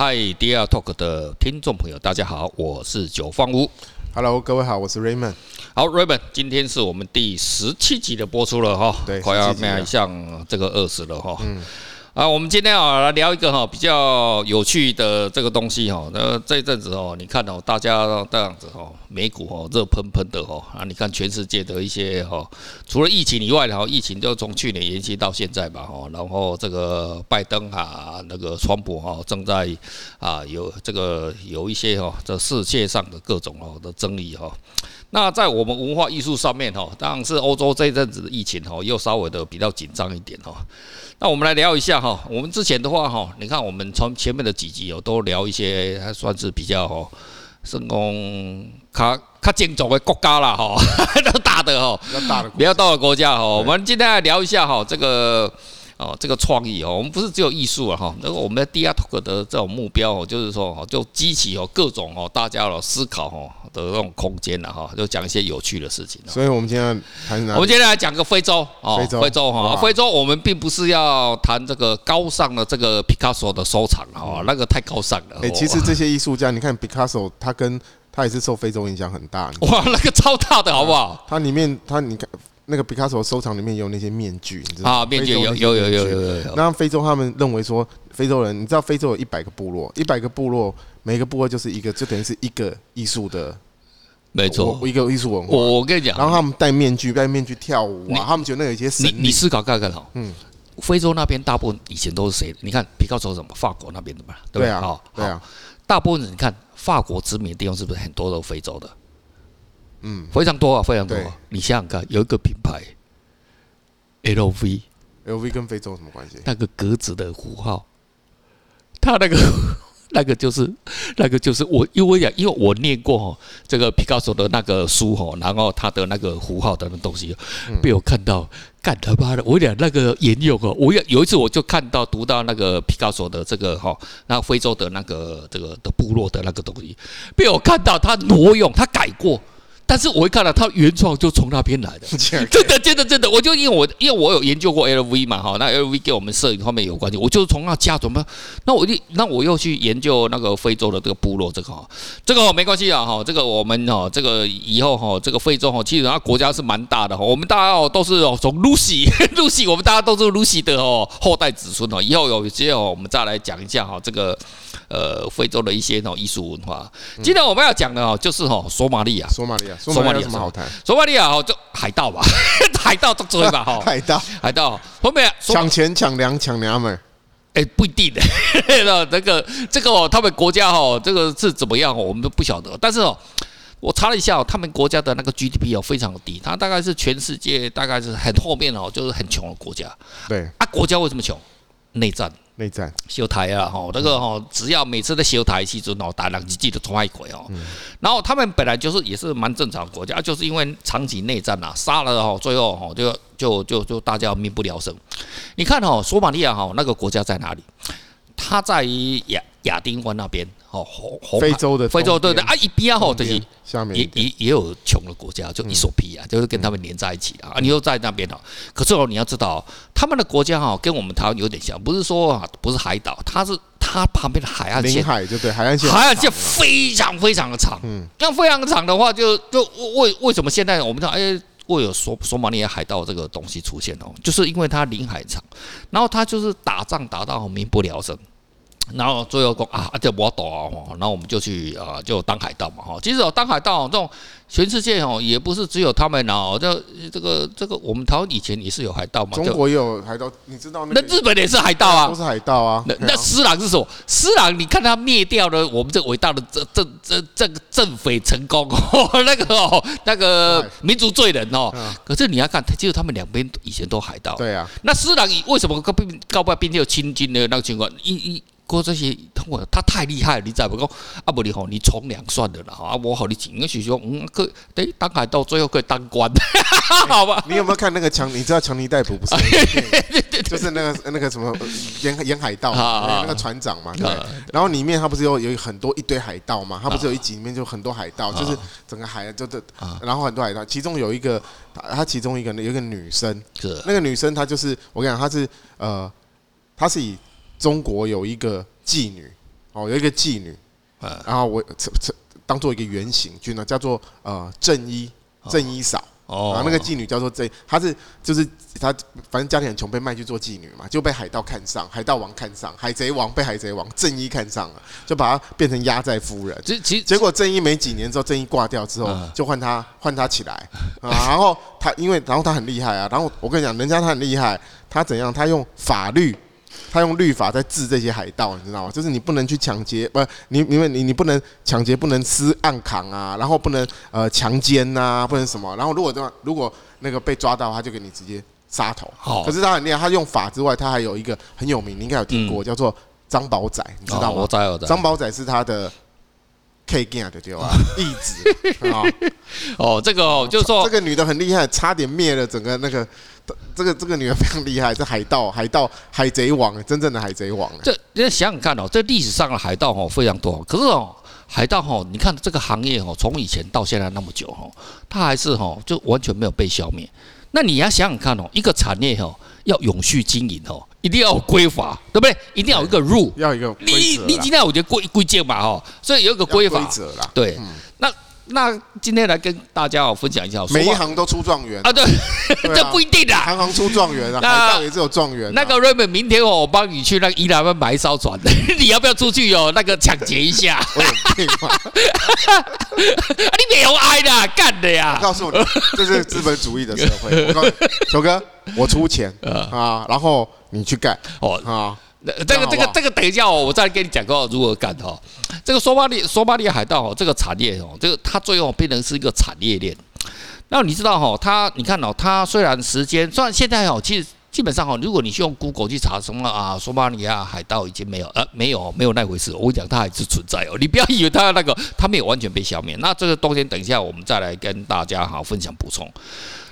嗨，Dear Talk 的听众朋友，大家好，我是九方屋。Hello，各位好，我是 Raymond。好，Raymond，今天是我们第十七集的播出了哈，对，快要迈向这个二十了哈。嗯。啊，我们今天啊来聊一个哈比较有趣的这个东西哈。那这一阵子哦，你看哦，大家这样子哈，美股哦热喷喷的哈啊，你看全世界的一些哈，除了疫情以外，然后疫情就从去年延期到现在吧哈。然后这个拜登啊，那个川普哈正在啊有这个有一些哈这世界上的各种哦的争议哈。那在我们文化艺术上面哈，当然是欧洲这一阵子的疫情哈又稍微的比较紧张一点哈。那我们来聊一下哈，我们之前的话哈，你看我们从前面的几集哦，都聊一些还算是比较哈，成功卡卡精种的国家啦哈，都大的哈，比较大的国家哈。我们今天来聊一下哈，这个。哦，这个创意哦，我们不是只有艺术了哈，那个我们的 Dear Talk 的这种目标哦，就是说哦，就激起哦各种哦大家的思考哦的这种空间了哈，就讲一些有趣的事情。所以我们今天？我们今天来讲个非洲哦，非洲，非洲哈，非洲我们并不是要谈这个高尚的这个毕卡索的收藏哈，那个太高尚了。哎，其实这些艺术家，你看毕卡索，他跟他也是受非洲影响很大。哇，那个超大的好不好？它里面，它你看。那个毕卡索收藏里面有那些面具，你知道吗？啊，面具有有有有有有有。那非洲他们认为说，非洲人，你知道非洲有一百个部落，一百个部落，每个部落就是一个，就等于是一个艺术的，没错，一个艺术文化。我我跟你讲，然后他们戴面具，戴面具跳舞啊，他们觉得那有一些神。你你思考看看哈，嗯，非洲那边大部分以前都是谁？你看皮卡索什么？法国那边的嘛，对啊，好，对啊，大部分人你看法国殖民的地方是不是很多都非洲的？嗯，非常多啊，非常多。你想想看，有一个品牌。L V，L V 跟非洲什么关系？那个格子的符号，他那个 那个就是那个就是我，因为讲，因为我念过哈，这个毕卡索的那个书哈，然后他的那个符号的那东西被我看到，干他妈的！我讲那个沿用哦，我有有一次我就看到读到那个毕卡索的这个哈，那非洲的那个这个的部落的那个东西，被我看到他挪用，他改过。但是我一看到他原创就从那边来的，真的真的真的，我就因为我因为我有研究过 LV 嘛哈，那 LV 跟我们摄影方面有关系，我就从那家怎么，那我就那我又去研究那个非洲的这个部落这个哈，这个没关系啊哈，这个我们哈这个以后哈这个非洲哈，其实它国家是蛮大的哈，我们大家哦都是哦从 Lucy Lucy，我们大家都是 Lucy 的哦后代子孙哦，以后有机会我们再来讲一下哈这个。呃，非洲的一些那种艺术文化。今天我们要讲的哦，就是哦，索马利亚。索马利亚，索马利亚什么好谈？索马利亚哦，就海盗吧，海盗都追吧哈。海盗，海盗，后面抢钱、抢粮、抢娘们。哎，不一定的，那这个这个哦，他们国家哦，这个是怎么样哦，我们都不晓得。但是哦，我查了一下哦，他们国家的那个 GDP 哦，非常的低，它大概是全世界大概是很后面哦，就是很穷的国家。对啊，国家为什么穷？内战。内战修台啊，吼，那个吼，只要每次在修台期间哦，打两记得冲一鬼哦。然后他们本来就是也是蛮正常的国家，就是因为长期内战呐，杀了吼，最后吼就就就就大家民不聊生。你看吼，索马利亚吼那个国家在哪里？它在亚亚丁湾那边。哦，非洲的非洲对对啊，一边吼就是下面也也也有穷的国家，就伊索比亚，就是跟他们连在一起的啊。你又在那边哦，可是哦，你要知道，他们的国家哈跟我们台湾有点像，不是说啊不是海岛，它是它旁边的海岸线，海就对海岸线，海岸线非常非常的长。嗯，那非常长的话，就就为为什么现在我们知道哎会有索索马里亚海盗这个东西出现哦，就是因为它临海长，然后它就是打仗打到民不聊生。然后最后说啊，这我懂啊，然后我们就去啊，就当海盗嘛哈。其实哦，当海盗这种全世界哦，也不是只有他们哦。这这个这个，我们台湾以前也是有海盗嘛。中国也有海盗，你知道那？那日本也是海盗啊，都是海盗啊。那那施琅是什么？施琅，你看他灭掉了我们这伟大的这这这这个正匪成功 哦，那个哦，那个民族罪人哦。可是你要看，其实他们两边以前都海盗。对啊。那施琅为什么告不告不并且有清军的那个情况？一一。过这些，我他太厉害了，你再不讲啊不你好，你从良算的了啦，啊我好你紧，因为许说嗯可以当海盗，最后可以当官，好吧？你有没有看那个强？你知道强尼戴普不是？就是那个那个什么沿沿海盗那个船长嘛，对。然后里面他不是有有很多一堆海盗嘛？他不是有一集里面就很多海盗，就是整个海就这，然后很多海盗，其中有一个他其中一个有一个女生，是那个女生她就是我跟你讲她是呃她是以。中国有一个妓女，哦，有一个妓女，然后我当做一个原型，就呢叫做呃正一正一嫂。哦，然后那个妓女叫做这，她是就是她，反正家里很穷，被卖去做妓女嘛，就被海盗看上，海盗王看上，海贼王被海贼王正一看上了，就把她变成压寨夫人。其其结果正一没几年之后，正一挂掉之后，就换她换她起来啊，然后她因为然后她很厉害啊，然后我跟你讲，人家她很厉害，她怎样？她用法律。他用律法在治这些海盗，你知道吗？就是你不能去抢劫，不，你因为你你不能抢劫，不能私暗扛啊，然后不能呃强奸呐，不能什么。然后如果这样，如果那个被抓到，他就给你直接杀头。好，可是他很厉害，他用法之外，他还有一个很有名，你应该有听过，叫做张宝仔，你知道吗？张宝仔是他的 K G 的对吧？义子啊。哦，这个哦就是说，这个女的很厉害，差点灭了整个那个。这个这个女人非常厉害，是海盗，海盗，海贼王，真正的海贼王。这你想想看哦，这历史上的海盗哦非常多，可是哦，海盗哦，你看这个行业哦，从以前到现在那么久哦，它还是哦，就完全没有被消灭。那你要想想看哦，一个产业哦，要永续经营哦，一定要有规划，对不对？一定要有一个 rule，要有一个规。你你今天我觉得规规矩嘛哦，所以有一个规则啦。对，嗯、那。那今天来跟大家哦分享一下，每一行都出状元啊？对，这不一定的，行行出状元啊。海盗也是有状元。那个瑞文，明天我帮你去那个伊朗湾买一艘船，你要不要出去哦？那个抢劫一下？我有病吗？你没有爱的，干的呀！我告诉我，这是资本主义的社会。我告诉你，球哥，我出钱啊，然后你去干哦啊。这个这个这个等一下哦，我再跟你讲个如何干哈。这个索马里索马里海盗哦，这个产业哦，这个它最后变成是一个产业链。那你知道哈，它你看哦，它虽然时间虽然现在哦，其实基本上哦，如果你去用 Google 去查什么啊，索马里亚海盗已经没有呃没有没有那回事。我跟你讲，它还是存在哦，你不要以为它那个它没有完全被消灭。那这个东西等一下我们再来跟大家哈分享补充。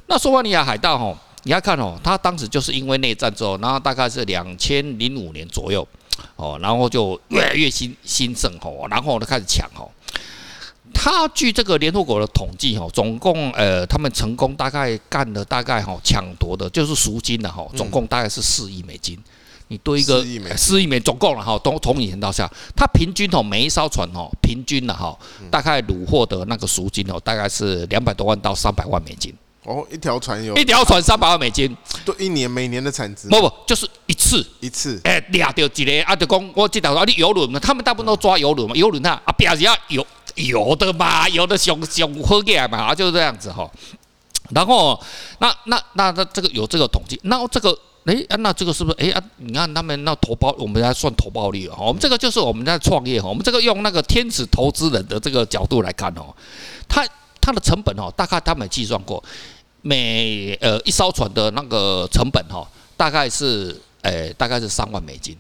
那索马里亚海盗哈。你要看哦，他当时就是因为内战之后，然后大概是两千零五年左右，哦，然后就越来越兴兴盛哦，然后呢开始抢哦。他据这个联合国的统计哦，总共呃他们成功大概干了大概哈抢夺的就是赎金的哈，总共大概是四亿美金。你对一个四亿美总共了哈，从从以前到现在，他平均哦每一艘船哦平均的哈大概虏获的那个赎金哦大概是两百多万到三百万美金。哦，一条船有一条船三百万美金，对，一年每年的产值。不不，就是一次一次。哎，抓到一个啊，就讲我记得啊，你游轮嘛，他们大部分都抓游轮嘛，游轮啊，啊，表示要游游的嘛，游的熊熊喝起来嘛，啊，就是这样子哈。然后那那那那这个有这个统计，那这个哎啊，那这个是不是哎啊？你看他们那投报，我们来算投报率哦。我们这个就是我们在创业哈，我们这个用那个天使投资人的这个角度来看哦，它它的成本哦，大概他们计算过。每呃一艘船的那个成本哈，大概是诶、欸、大概是三万美金，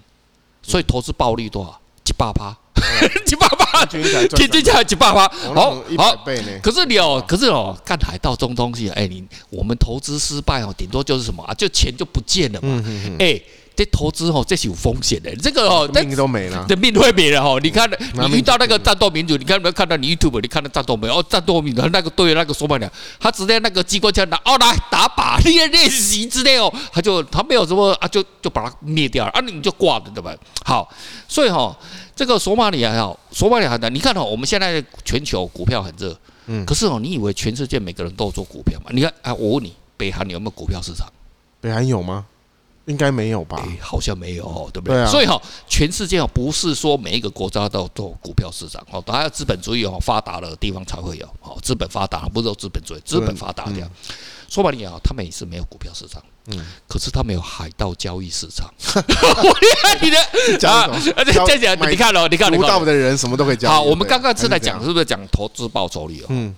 所以投资暴率多少？几百趴，几百八，平均下来几百八，好。好。可是你哦，可是哦，干海盗这种东西，哎，你我们投资失败哦，顶多就是什么？啊，就钱就不见了嘛，哎。这投资哦，这是有风险的。这个哦，命都没了，这命会没了哈。你看，你遇到那个战斗民族，你看有没有看到你 YouTube？你看到战斗没有？哦，战斗民族那个对那个说白了，他直接那个机关枪拿哦来打靶练练习之类哦，他就他没有什么啊，就就把它灭掉了啊，你就挂了对吧？好，所以哈，这个索马里亚哈，索马里亚的，你看哈，我们现在全球股票很热，嗯，可是哦，你以为全世界每个人都有做股票吗？你看啊，我问你，北韩有没有股票市场？北韩有吗？应该没有吧？欸、好像没有哦，对不对？对啊、所以哈，全世界哦，不是说每一个国家都有做股票市场哦，当然资本主义哦发达的地方才会有哦，资本发达不是说资本主义，资本发达这样。说白了也好，他们也是没有股票市场，嗯，可是他们有海盗交易市场。我厉害你的啊！这讲你看喽，你看，独到的人什么都可以交易。好，我们刚刚是在讲是不是讲投资报酬率哦？嗯。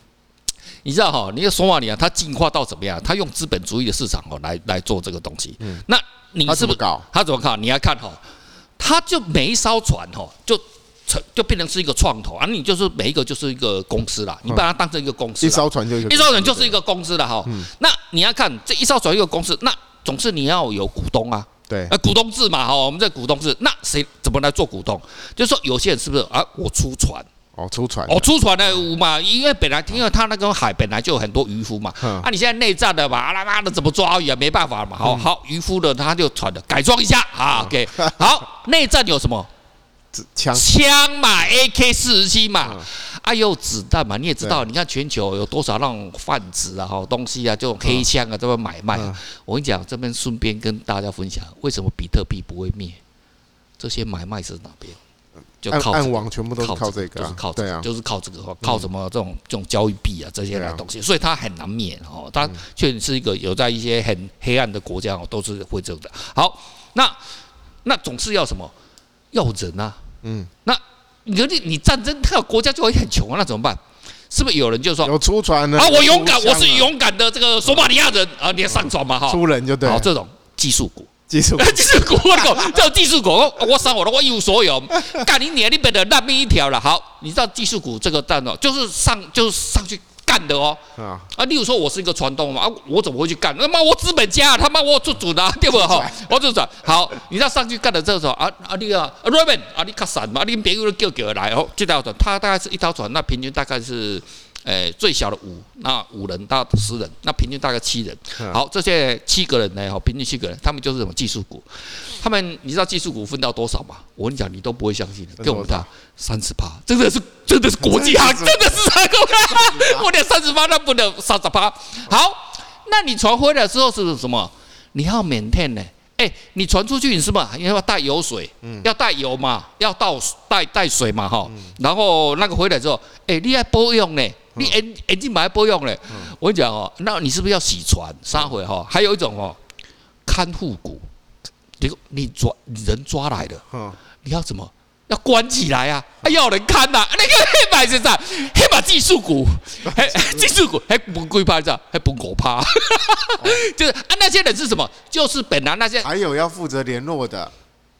你知道哈，你的索马里啊它进化到怎么样？它用资本主义的市场哦来来做这个东西。嗯，那你是不是搞？他怎么搞？你要看哈，他就每一艘船哈，就成就变成是一个创投啊。你就是每一个就是一个公司啦，你把它当成一个公司。一艘船就一艘船就是一个公司了哈。那你要看这一艘船一个公司，那总是你要有股东啊。对。呃，股东制嘛哈，我们这股东制，那谁怎么来做股东？就是说有些人是不是啊？我出船。哦，出船。哦，出船的嘛，因为本来因为他那个海本来就有很多渔夫嘛，啊，你现在内战的嘛，啊啦妈的怎么抓鱼啊？没办法嘛，好好渔夫的他就船的改装一下啊，OK，好，内战有什么？枪。枪嘛，AK 四十七嘛，哎呦，子弹嘛，你也知道，你看全球有多少那种贩子啊，好东西啊，这种黑枪啊，这么买卖啊。我跟你讲，这边顺便跟大家分享，为什么比特币不会灭？这些买卖是哪边？就靠暗网全部都是靠这个，就是靠这个，就是靠这个，靠什么这种这种交易币啊这些来东西，所以它很难免哦。它确实是一个有在一些很黑暗的国家哦，都是会这样的。好，那那总是要什么？要人啊。嗯，那你说你你战争，他国家就会很穷啊，那怎么办？是不是有人就说有出船的啊？我勇敢，我是勇敢的这个索马里亚人啊，你要上船嘛哈？出人就对。好，这种技术股，技术 技术股，我讲这技术股，我上我的，我一无所有，干你娘，你变得烂命一条了。好，你知道技术股这个蛋哦，就是上就是上去。干的哦，啊，例如说我是一个船东嘛，啊，我怎么会去干？他妈我资本家，他妈我做主的，对不哈？我做主。好，你知道上去干的这个时候，啊啊，你啊，Raymond 啊，你卡散嘛，你别人叫叫来哦，这条船，他大概是一条船，那平均大概是。诶，最小的五，那五人到十人，那平均大概七人。好，这些七个人呢，哈，平均七个人，他们就是什么技术股。他们你知道技术股分到多少吗？我跟你讲，你都不会相信的。给我们讲三十八，真的是真的是国际行，真的是三十趴。我连三十八都不能三十八。好，那你传回来之后是什么？你要 maintain 呢？诶，你传出去你是吧？要带油水，要带油嘛，要倒带带水嘛，哈。然后那个回来之后，诶，你要保养呢？你眼眼镜买不用嘞，我跟你讲哦，那你是不是要洗船？三回哈，还有一种哦，看护股，你你抓人抓来的，你要怎么？要关起来啊？还要人看呐？那个黑白是啥？黑马技术股，技术股还不归趴这，还不狗趴，就是啊，那些人是什么？就是本来那些还有要负责联络的。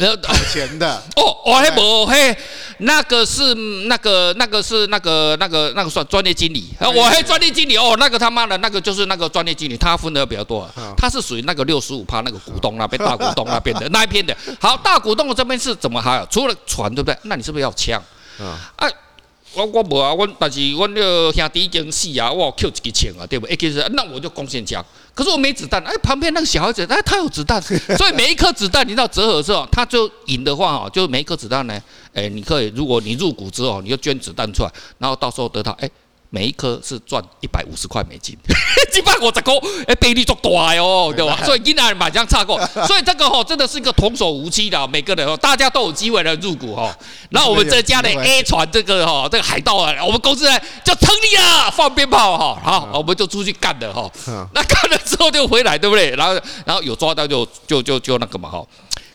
有钱的 哦，我嘿不嘿，那个是那个那个是那个那个那个算专业经理，我嘿专业经理哦，那个他妈的那个就是那个专业经理，他分的比较多，他是属于那个六十五趴那个股东那边大股东那边的那一边的。好，大股东这边是怎么还有？除了船对不对？那你是不是要枪？啊。我我无啊，我但是我那个兄弟已经死啊，我 Q 一个枪啊，对不？哎，其实那我就贡献枪，可是我没子弹。哎，旁边那个小孩子，哎，他有子弹，所以每一颗子弹你到折合之后，他就赢的话哦，就每一颗子弹呢，哎，你可以，如果你入股之后，你就捐子弹出来，然后到时候得到哎。每一颗是赚一百五十块美金，一百五十块，哎，倍率足大哦，对吧？所以今年马上差过，所以这个吼真的是一个童叟无欺的，每个人哦，大家都有机会来入股哈。然后我们这家的 A 船这个哈，这个海盗啊，我们公司呢就成立了，放鞭炮哈，好，我们就出去干了哈。那干了之后就回来，对不对？然后然后有抓到就就就就那个嘛哈。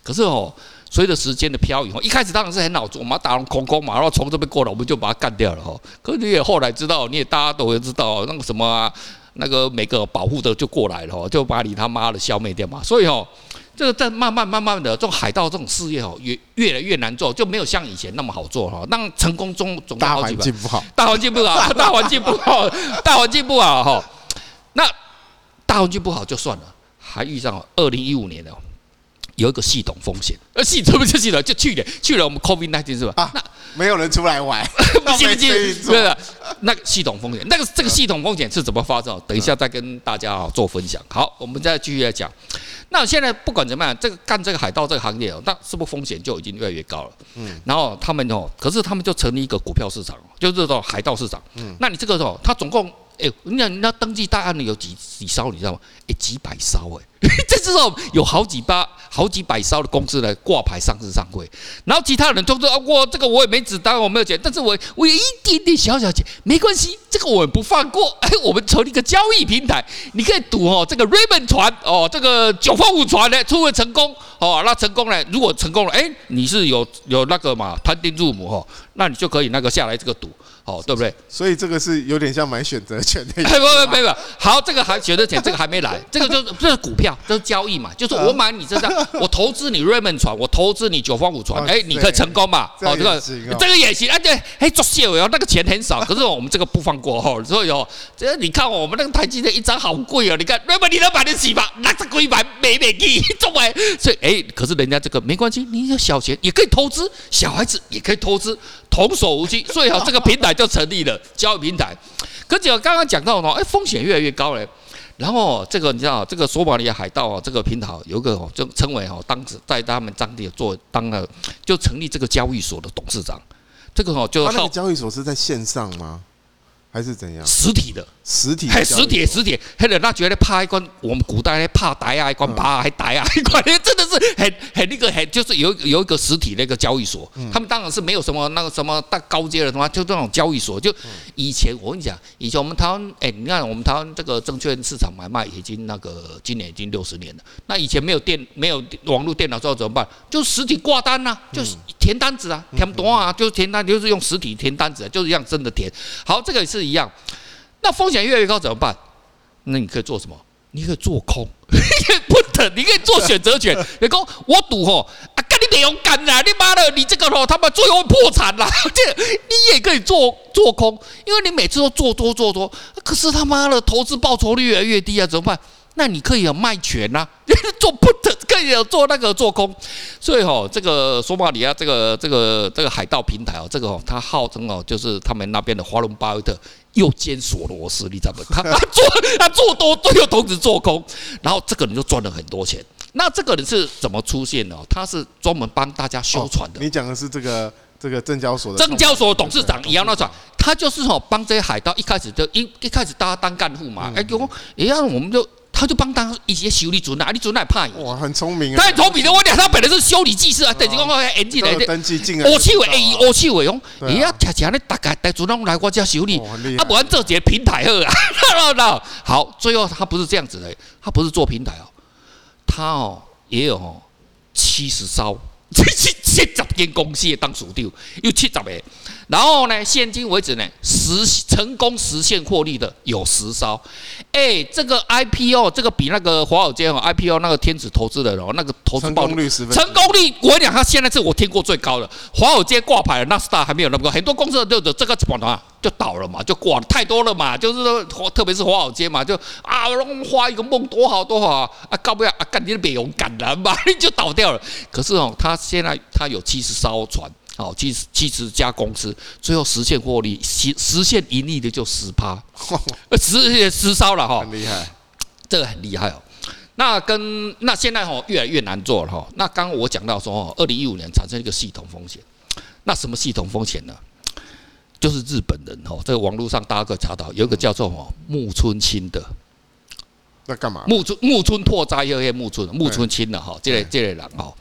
可是哦。随着时间的漂移，一开始当然是很好做，我们打龙空空嘛，然后从这边过来，我们就把它干掉了哈。可是你也后来知道，你也大家都会知道，那个什么啊，那个每个保护的就过来了，就把你他妈的消灭掉嘛。所以哦，这个在慢慢慢慢的，这种海盗这种事业哦，越越来越难做，就没有像以前那么好做哈。那成功中总大环境不好，大环境不好，大环境不好，大环境不好哈。那大环境不好就算了，还遇上二零一五年的。有一个系统风险，呃，系统不就系统，就去年去年我们 COVID-19 是吧？啊，那没有人出来玩，不 信不信？对的，那个系统风险，那个这个系统风险是怎么发生？等一下再跟大家啊做分享。好，我们再继续来讲。那现在不管怎么样，这个干这个海盗这个行业哦，那是不是风险就已经越来越高了？嗯。然后他们哦，可是他们就成立一个股票市场，就是这种海盗市场。嗯。那你这个时候，他总共。哎，你讲那登记大案的有几几艘，你知道吗？哎，几百艘哎，这时候有好几把、好几百艘的公司来挂牌上市上柜，然后其他人都说啊，我这个我也没子弹，我没有钱，但是我我有一点点小小钱，没关系，这个我们不放过。哎，我们成立一个交易平台，你可以赌哦，这个 Raymond 船哦，这个九方五船呢，出了成功哦，那成功了，如果成功了，哎，你是有有那个嘛，摊丁入母哦，那你就可以那个下来这个赌。哦，对不对？所以这个是有点像买选择权的。不不不不，好，这个还选择权，这个还没来，这个就是这是股票，这是交易嘛，就是我买你这张，我投资你 Raymond 船，我投资你九方五船，哎，你可以成功嘛？哦，这个这个也行，哎对，哎做谢伟哦，那个钱很少，可是我们这个不放过哈，所以哦，这你看我们那个台积电一张好贵哦，你看 Raymond 你能买得起吗？那这贵买美美的，中哎，所以哎，可是人家这个没关系，你有小钱也可以投资，小孩子也可以投资。童叟无欺，所以好，这个平台就成立了交易平台。可是我刚刚讲到哦，哎，风险越来越高嘞。然后这个你知道，这个索马里亚海盗啊，这个平台有一个就称为哦，当时在他们当地做当了就成立这个交易所的董事长。这个哦就他那个交易所是在线上吗？还是怎样？实体的，实体，还实体，实体。还有那觉得怕一关，我们古代怕歹啊，一关怕还歹啊，一关真的是很很那个很，就是有有一个实体那个交易所。他们当然是没有什么那个什么大高阶的什么，就这种交易所。就以前我跟你讲，以前我们台湾，哎，你看我们台湾这个证券市场买卖已经那个今年已经六十年了。那以前没有电，没有网络电脑之后怎么办？就实体挂单呐，就是填单子啊，填多啊，就是填单，就是用实体填单子，就是一样真的填。好，这个也是。一样，那风险越来越高怎么办？那你可以做什么？你可以做空，不等，你可以做选择权。你说我赌吼啊，干你得勇敢啊！你妈的，你这个吼他妈最后会破产啦！这你也可以做做空，因为你每次都做多做多，可是他妈的投资报酬率越来越低啊，怎么办？那你可以有卖权呐，做不得，可以有做那个做空。所以哦，这个索马里亚这个这个这个海盗平台哦，这个哦，它号称哦，就是他们那边的华伦巴菲特。又兼索罗斯，你知道不？他他做他做多，都有同时做空，然后这个人就赚了很多钱。那这个人是怎么出现的？他是专门帮大家修船的。你讲的是这个这个证交所的证交所董事长一样那种，他就是哦，帮这些海盗一开始就一一开始大家当干部嘛，哎，就哎呀，我们就。他就帮当一些修理主哪里主哪怕哇，很聪明啊！太聪明了，我讲他本来是修理技师啊，等于讲我演技来的。登记进我去为哎，我去为用，你要恰恰的大概带主动来我家修理，他不然这节平台好啊。好，最后他不是这样子的，他不是做平台哦，他哦也有哦七十艘。七七七十间公司当属地，有七十个，然后呢，现今为止呢，实成功实现获利的有十艘。哎，这个 IPO 这个比那个华尔街哦 IPO 那个天使投资人哦，那个投资报率成功率，我跟你讲，他现在是我听过最高的。华尔街挂牌的纳斯达还没有那么高，很多公司都有这个怎么啊就倒了嘛，就挂了太多了嘛，就是说特别是华尔街嘛，就啊花一个梦多好多好啊，搞不了啊，干你的别勇敢了嘛，你就倒掉了。可是哦，他。现在他有七十艘船，哦，七十七十家公司，最后实现获利，实实现盈利的就十趴，十十艘了哈，很厉害，这个很厉害哦。那跟那现在哈越来越难做了哈。那刚刚我讲到说哦，二零一五年产生一个系统风险，那什么系统风险呢？就是日本人哦，这个网络上大家可以查到，有一个叫做哦木村清的。那干嘛？木村木村拓哉又黑木村木村清的哈，这类这类人哦，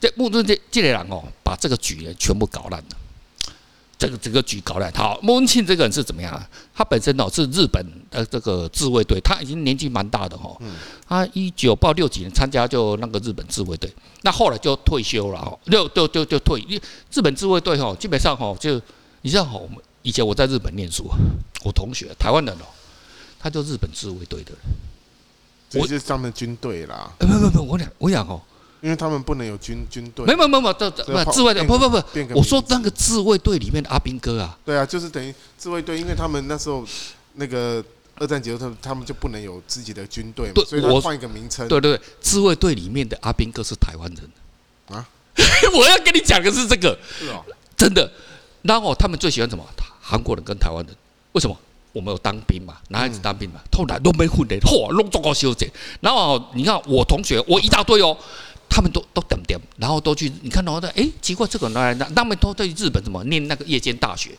这木村这这类人哦，把这个局呢全部搞烂了，这个整个局搞烂。好，木村清这个人是怎么样啊？他本身哦是日本的这个自卫队，他已经年纪蛮大的哈。他一九八六几年参加就那个日本自卫队，那后来就退休了哦，就就就就退。日本自卫队哦，基本上哦就你知道哈，我们以前我在日本念书，我同学台湾人哦，他就日本自卫队的人。这就是他们军队啦。不不不，我讲我讲哦，因为他们不能有军军队。没没没没，这这不自卫队，不不不，我说那个自卫队里面的阿兵哥啊。对啊，就是等于自卫队，因为他们那时候那个二战结束，他们就不能有自己的军队嘛，所以我换一个名称。对对对，自卫队里面的阿兵哥是台湾人啊。我要跟你讲的是这个，是哦，真的。然后他们最喜欢什么？韩国人跟台湾人，为什么？我们有当兵嘛，男孩子当兵嘛，后来都没混的，嚯，弄糟糕修剪。然后你看我同学，我一大堆哦，他们都都点点，然后都去，你看到的，哎，奇怪，这个来那，他们都在日本怎么念那个夜间大学？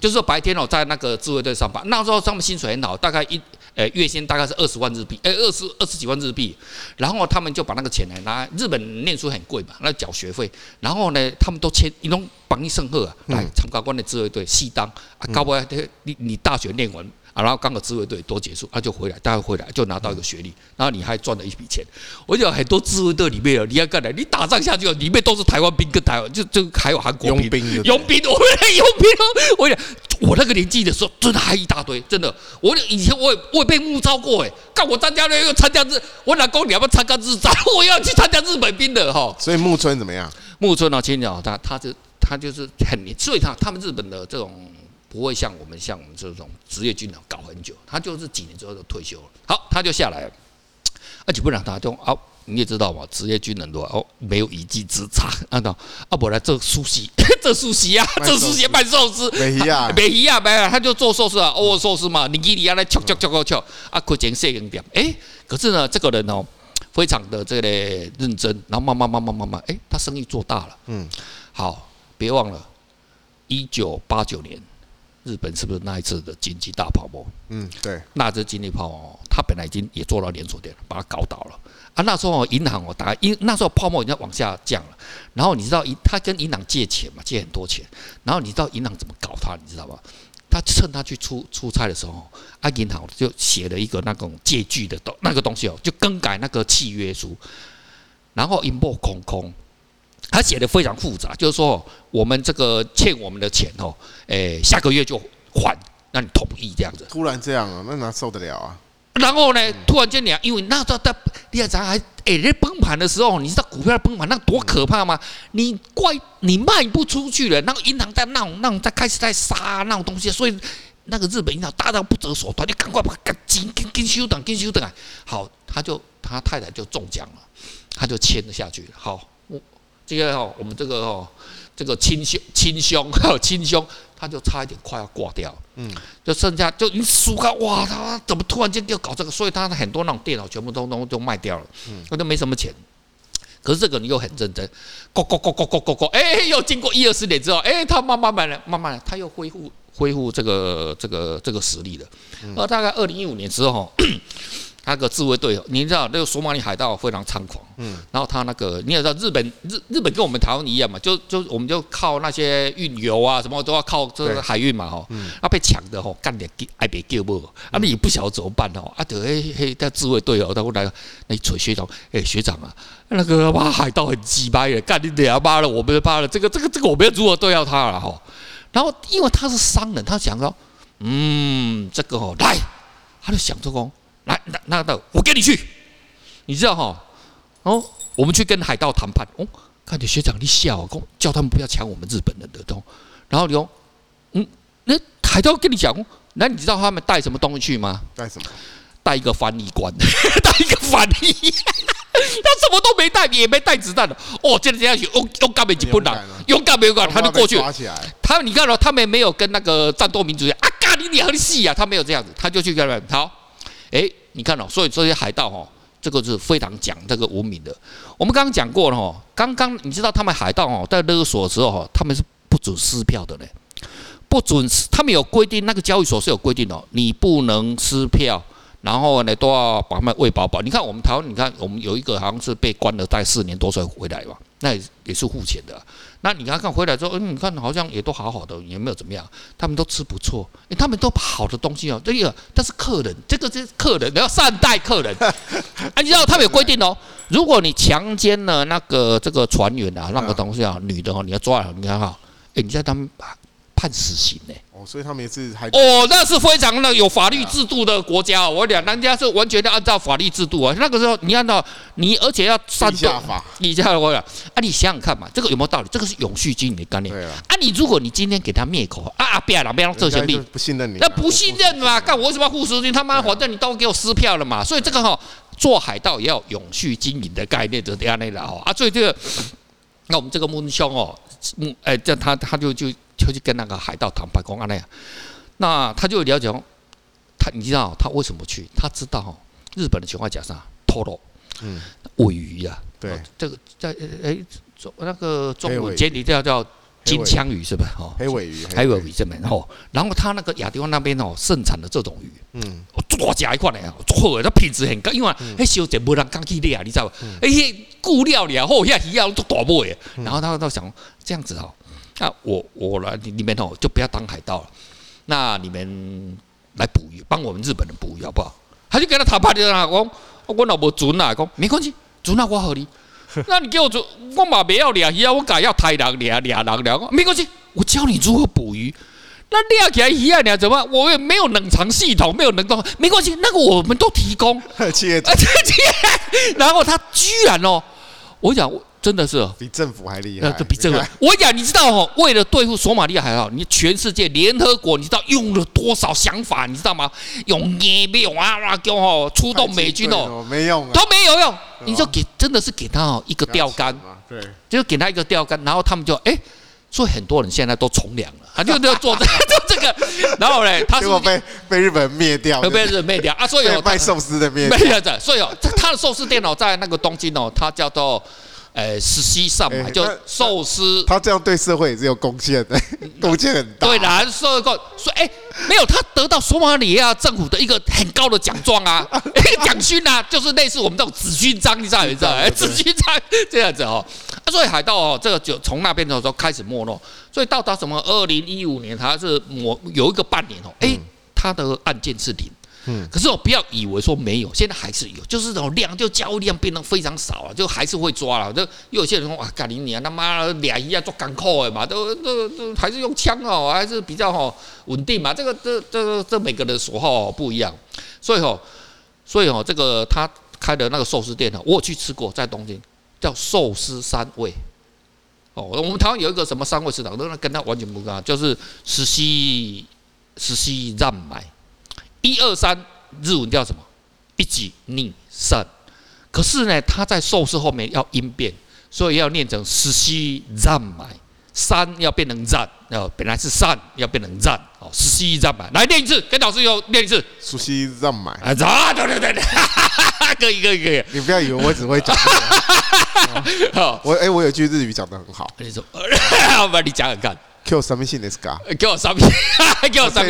就是说白天哦，在那个自卫队上班，那时候他们薪水很好，大概一。诶，月薪大概是二十万日币，诶，二十二十几万日币，然后他们就把那个钱来拿，日本念书很贵嘛，那缴学费，然后呢，他们都签一种榜一圣贺啊，来参加关的自卫队，系当啊，搞不你你大学念完。啊，然后刚好自卫队都结束，他、啊、就回来，待会回来就拿到一个学历，然后你还赚了一笔钱。我讲很多自卫队里面啊，你要干的，你打仗下去，里面都是台湾兵跟台湾，就就还有韩国兵，佣兵，佣兵，我们佣兵。我讲，我那个年纪的时候，真的还一大堆，真的。我以前我也我也被募招过，哎，干我参加那个参加日，我老公你要不要参加日战？我要去参加日本兵的哈。所以木村怎么样？木村啊，青鸟，他他就他就是很，所以他他们日本的这种。不会像我们像我们这种职业军人搞很久，他就是几年之后就退休了。好，他就下来了。而且不然他就啊，你也知道嘛，职业军人的话哦，没有一技之长，啊，那啊，不然做寿司，做寿司啊，做寿司卖寿司，没一样，没一样，没有，他就做寿司啊，哦，寿司嘛，你给你要来敲敲敲敲敲，啊，亏钱摄影点，哎，可是呢，这个人哦，非常的这个认真，然后慢慢慢慢慢慢，哎，他生意做大了，嗯，好，别忘了，一九八九年。日本是不是那一次的经济大泡沫？嗯，对，那这经济泡沫，他本来已经也做到连锁店了，把它搞倒了啊。那时候银行哦，大概因那时候泡沫已经往下降了。然后你知道银，他跟银行借钱嘛，借很多钱。然后你知道银行怎么搞他？你知道吗？他趁他去出出差的时候，啊，银行就写了一个那种借据的东那个东西哦，就更改那个契约书，然后一幕空空。他写的非常复杂，就是说我们这个欠我们的钱哦，诶，下个月就还，那你同意这样子？突然这样啊，那哪受得了啊？然后呢，突然间你，因为那时候在第二场还诶在崩盘的时候，你知道股票崩盘那多可怕吗？你怪你卖不出去了，那个银行在那种那种在开始在杀那种东西，所以那个日本银行大到不择手段，就赶快把它紧紧紧修等紧修等啊！好，他就他太太就中奖了，他就签了下去，好。这个哦，我们这个哦，这个亲兄亲兄还有 亲兄，他就差一点快要挂掉，嗯，就剩下就你数看，哇，他怎么突然间就搞这个？所以他很多那种电脑全部都都都卖掉了，嗯，他就没什么钱。可是这个人又很认真，咕咕咕咕咕咕咕，哎，又经过一二十年之后，哎，他慢慢慢的，慢慢的，他又恢复恢复这个这个这个实力了。而大概二零一五年之后。他个自卫队，你知道那个索马里海盗非常猖狂，嗯，然后他那个你也知道日本日日本跟我们台湾一样嘛，就就我们就靠那些运油啊什么都要靠这个海运嘛哈，嗯，啊被抢的吼干点爱别救不，啊你不晓得怎么办哦，啊对嘿嘿，他自卫队哦，他过来那锤学长，哎学长啊，那个哇海盗很鸡掰耶，干你娘妈了，我们妈了，这个这个这个我们要如何对付他了哈，然后因为他是商人，他想说，嗯这个哦来，他就想着讲。来，那那那，我跟你去，你知道哈？哦，我们去跟海盗谈判。哦，看见学长你笑，讲叫他们不要抢我们日本人的东西。然后你说，嗯，那海盗跟你讲，那你知道他们带什么东西去吗？带什么？带一个翻译官，带一个翻译。他什么都没带，也没带子弹的。哦，这样这样去，勇勇敢没几不难，勇敢没有敢，他就过去。他你看到他们没有跟那个战斗民族讲啊，干你娘的戏啊，他没有这样子，他就去跟他们好。哎，你看哦，所以这些海盗哦，这个是非常讲这个文明的。我们刚刚讲过了哈，刚刚你知道他们海盗哦，在勒索的时候哈，他们是不准撕票的嘞，不准，他们有规定，那个交易所是有规定的，你不能撕票，然后呢都要把他们喂饱饱。你看我们台湾，你看我们有一个好像是被关了大概四年多才回来吧，那也是付钱的。那你看看回来之后，嗯，你看好像也都好好的，也没有怎么样，他们都吃不错，诶，他们都好的东西哦，这个但是客人，这个是客人，你要善待客人。啊，你知道他们有规定哦，如果你强奸了那个这个船员啊，那个东西啊，女的哦，你要抓了，你看哈，诶，你在他们。判死刑呢？哦，所以他们也是还哦，那是非常的有法律制度的国家。我讲，人家是完全的按照法律制度啊。那个时候，你按照你，而且要善待法。你这样我讲啊，你想想看嘛，这个有没有道理？这个是永续经营的概念。对啊。啊，你如果你今天给他灭口啊，别让别让这些利不信任你，那不信任嘛？干我为什么要付赎金？他妈，反正你都给我撕票了嘛。所以这个哈，做海盗也要永续经营的概念，就这样的了哈。啊，所以这个，那我们这个木兄哦，木哎，这他他就就。就去跟那个海盗谈判，公安那样，那他就了解哦，他你知道他为什么去？他知道哦，日本的情况假设托罗，嗯，尾鱼呀，对，这个在哎，中那个中文简体叫叫金枪鱼是吧？哦，黑尾鱼，黑尾鱼这边哦，然后他那个亚丁湾那边哦，盛产的这种鱼，嗯，抓起来一块来啊，做的它品质很高，因为那小姐没人敢去猎啊，你知道吧？哎，顾料了后，现在鱼啊都大尾的，然后他都想这样子哦。那我我来你们哦，就不要当海盗了。那你们来捕鱼，帮我们日本人捕鱼好不好？他就跟他谈判，就讲我我老婆准啊，讲没关系，准啊我好你。那你给我准，我嘛不要俩鱼啊，我改要台人俩俩人俩，没关系，我教你如何捕鱼。那钓起来鱼啊，你要怎么？我也没有冷藏系统，没有冷冻，没关系，那个我们都提供。然后他居然哦，我讲。真的是比政府还厉害，比政府。我讲，你知道哦，为了对付索马利亚还好，你全世界联合国，你知道用了多少想法，你知道吗？用也没有啊，啊，叫哦出动美军哦，没用，都没有用。你就给，真的是给他哦一个钓竿，对，就给他一个钓竿，然后他们就哎。所以很多人现在都从良了，他就要做这 做这个，然后呢，他是结果被被日本灭掉，被日本灭掉啊！所以有卖寿司的灭掉 的，所以哦，他的寿司店哦，在那个东京哦，他叫做。呃，实习上嘛，就寿司，他这样对社会也是有贡献的，贡献很大。对啦，社会贡，说哎，没有，他得到索马里亚政府的一个很高的奖状啊，一 个奖勋啊，就是类似我们这种紫勋章，你知道没？知道？哎，紫勋章这样子哦。啊，所以海盗哦，这个就从那边的时候开始没落，所以到达什么二零一五年，他是我有一个半年哦，哎，他的案件是零。嗯，可是我不要以为说没有，现在还是有，就是这种量就交易量变得非常少了，就还是会抓了。就有些人说哇，干你娘他妈的俩一样做港口的嘛，都都都还是用枪哦，还是比较好稳定嘛。这个这这这每个人的所好不一样，所以哦，所以哦，这个他开的那个寿司店呢，我有去吃过，在东京叫寿司三味。哦，我们台湾有一个什么三味食堂，那跟他完全不一样，就是实习实习让买。一二三，日文叫什么？一级逆三。可是呢，它在寿司后面要音变，所以要念成寿司ざんまい。三要变成ざ，呃，本来是三要变成ざ。哦，寿司ざんまい。来念一次，跟老师又念一次。寿司ざんまい。啊，ざ，对对对对，可以可以可以。你不要以为我只会讲。好，我哎，我有句日语讲得很好。你说，我帮你讲讲看。 给我什么信的是嘎？给我什么？给我什么？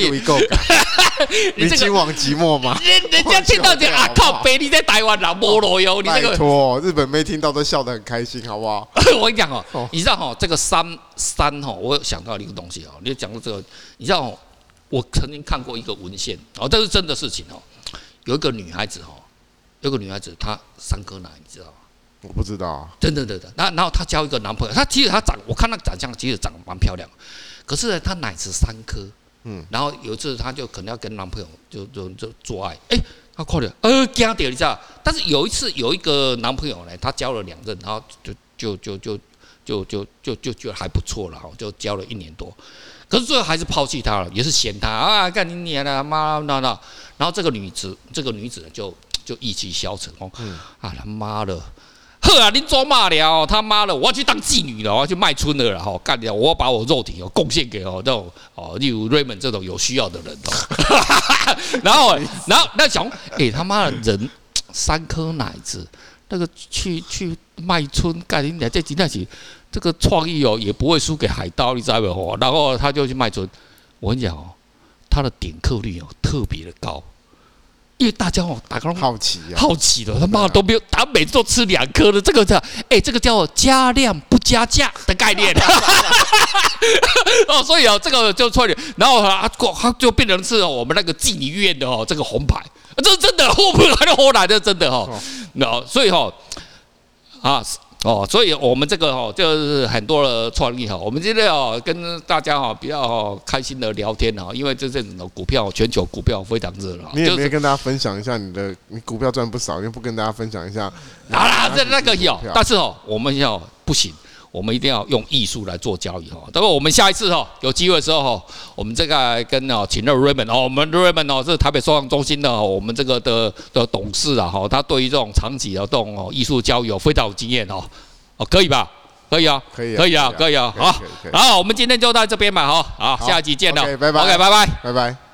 你今往寂寞吗？人人家听到这啊靠北，你在台湾啦，菠萝哟！你这个托日本没听到都笑得很开心，好不好？我跟你讲哦，你知道哈，这个三三哈，我想到一个东西哦。你讲到这个，你知道，我曾经看过一个文献哦，这是真的事情哦。有一个女孩子哈，有个女孩子她三哥奶，你知道吗？我不知道啊，真的真的。那然后她交一个男朋友，她其实她长，我看那个长相其实长得蛮漂亮。可是呢，她奶子三颗，嗯，然后有一次她就可能要跟男朋友就就就做爱，哎，她快点，呃，惊掉你知道？但是有一次有一个男朋友呢，她交了两任，然后就就就就就就就就就还不错了哈，就交了一年多，可是最后还是抛弃他了，也是嫌他啊，干你娘的妈那那，然后这个女子这个女子呢就就意气消沉哦，啊他妈的！呵啊，你做嘛了？他妈的，我要去当妓女了，我要去卖春了，然后干掉，我要把我肉体哦贡献给哦这种哦，例如 Raymond 这种有需要的人哦。然后，然后那想，哎他妈的人三颗奶子，那个去去卖春干你娘这几天起，这个创意哦也不会输给海盗，你知道没有？然后他就去卖春，我跟你讲哦，他的点客率哦特别的高。因为大家哦，打个好奇啊，好奇的，他妈都没有，他每次都吃两颗的，这个叫哎，这个叫加量不加价的概念。哦，所以哦，这个就错了，然后啊，他就变成是我们那个妓女院的哦，这个红牌，这是真的，后不来的后来的真的哈，那所以哈啊。哦，所以我们这个哦，就是很多的创意哈。我们今天哦，跟大家哦比较开心的聊天哦，因为这阵子的股票，全球股票非常热了。你也没跟大家分享一下你的，你股票赚不少，又不跟大家分享一下。好啦，这那个有，但是哦，我们要不行。我们一定要用艺术来做交易哈。等我们下一次哈有机会的时候哈，我们这个跟哦请到 Raymond 哦，我们 Raymond 哦是台北收藏中心的我们这个的的董事啊哈，他对于这种长期的这种哦艺术交易有非常有经验哦，哦可以吧？可以啊，可以，可以啊，可以啊，好，好，我们今天就到这边吧哈，好，下一集见了，拜拜，OK，拜拜，拜拜。